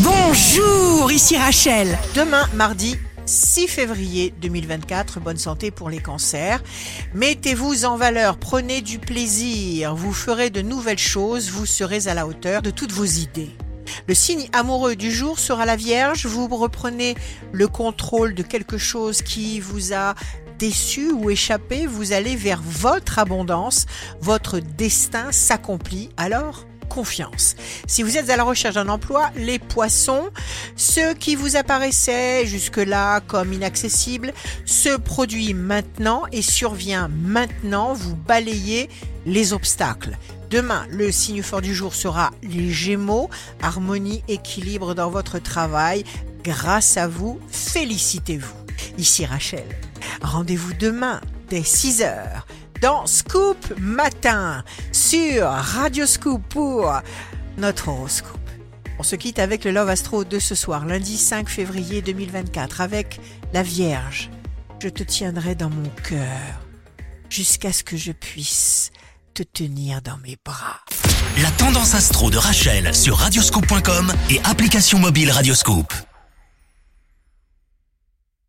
Bonjour, ici Rachel. Demain, mardi 6 février 2024, bonne santé pour les cancers. Mettez-vous en valeur, prenez du plaisir, vous ferez de nouvelles choses, vous serez à la hauteur de toutes vos idées. Le signe amoureux du jour sera la Vierge. Vous reprenez le contrôle de quelque chose qui vous a déçu ou échappé. Vous allez vers votre abondance. Votre destin s'accomplit. Alors, Si vous êtes à la recherche d'un emploi, les poissons, ce qui vous apparaissait jusque-là comme inaccessible, se produit maintenant et survient maintenant. Vous balayez les obstacles. Demain, le signe fort du jour sera les Gémeaux, harmonie, équilibre dans votre travail. Grâce à vous, félicitez-vous. Ici Rachel. Rendez-vous demain dès 6 heures dans Scoop Matin sur Radio Scoop pour notre horoscope. On se quitte avec le Love Astro de ce soir, lundi 5 février 2024, avec la Vierge. Je te tiendrai dans mon cœur jusqu'à ce que je puisse te tenir dans mes bras. La tendance astro de Rachel sur radioscope.com et application mobile Radioscope.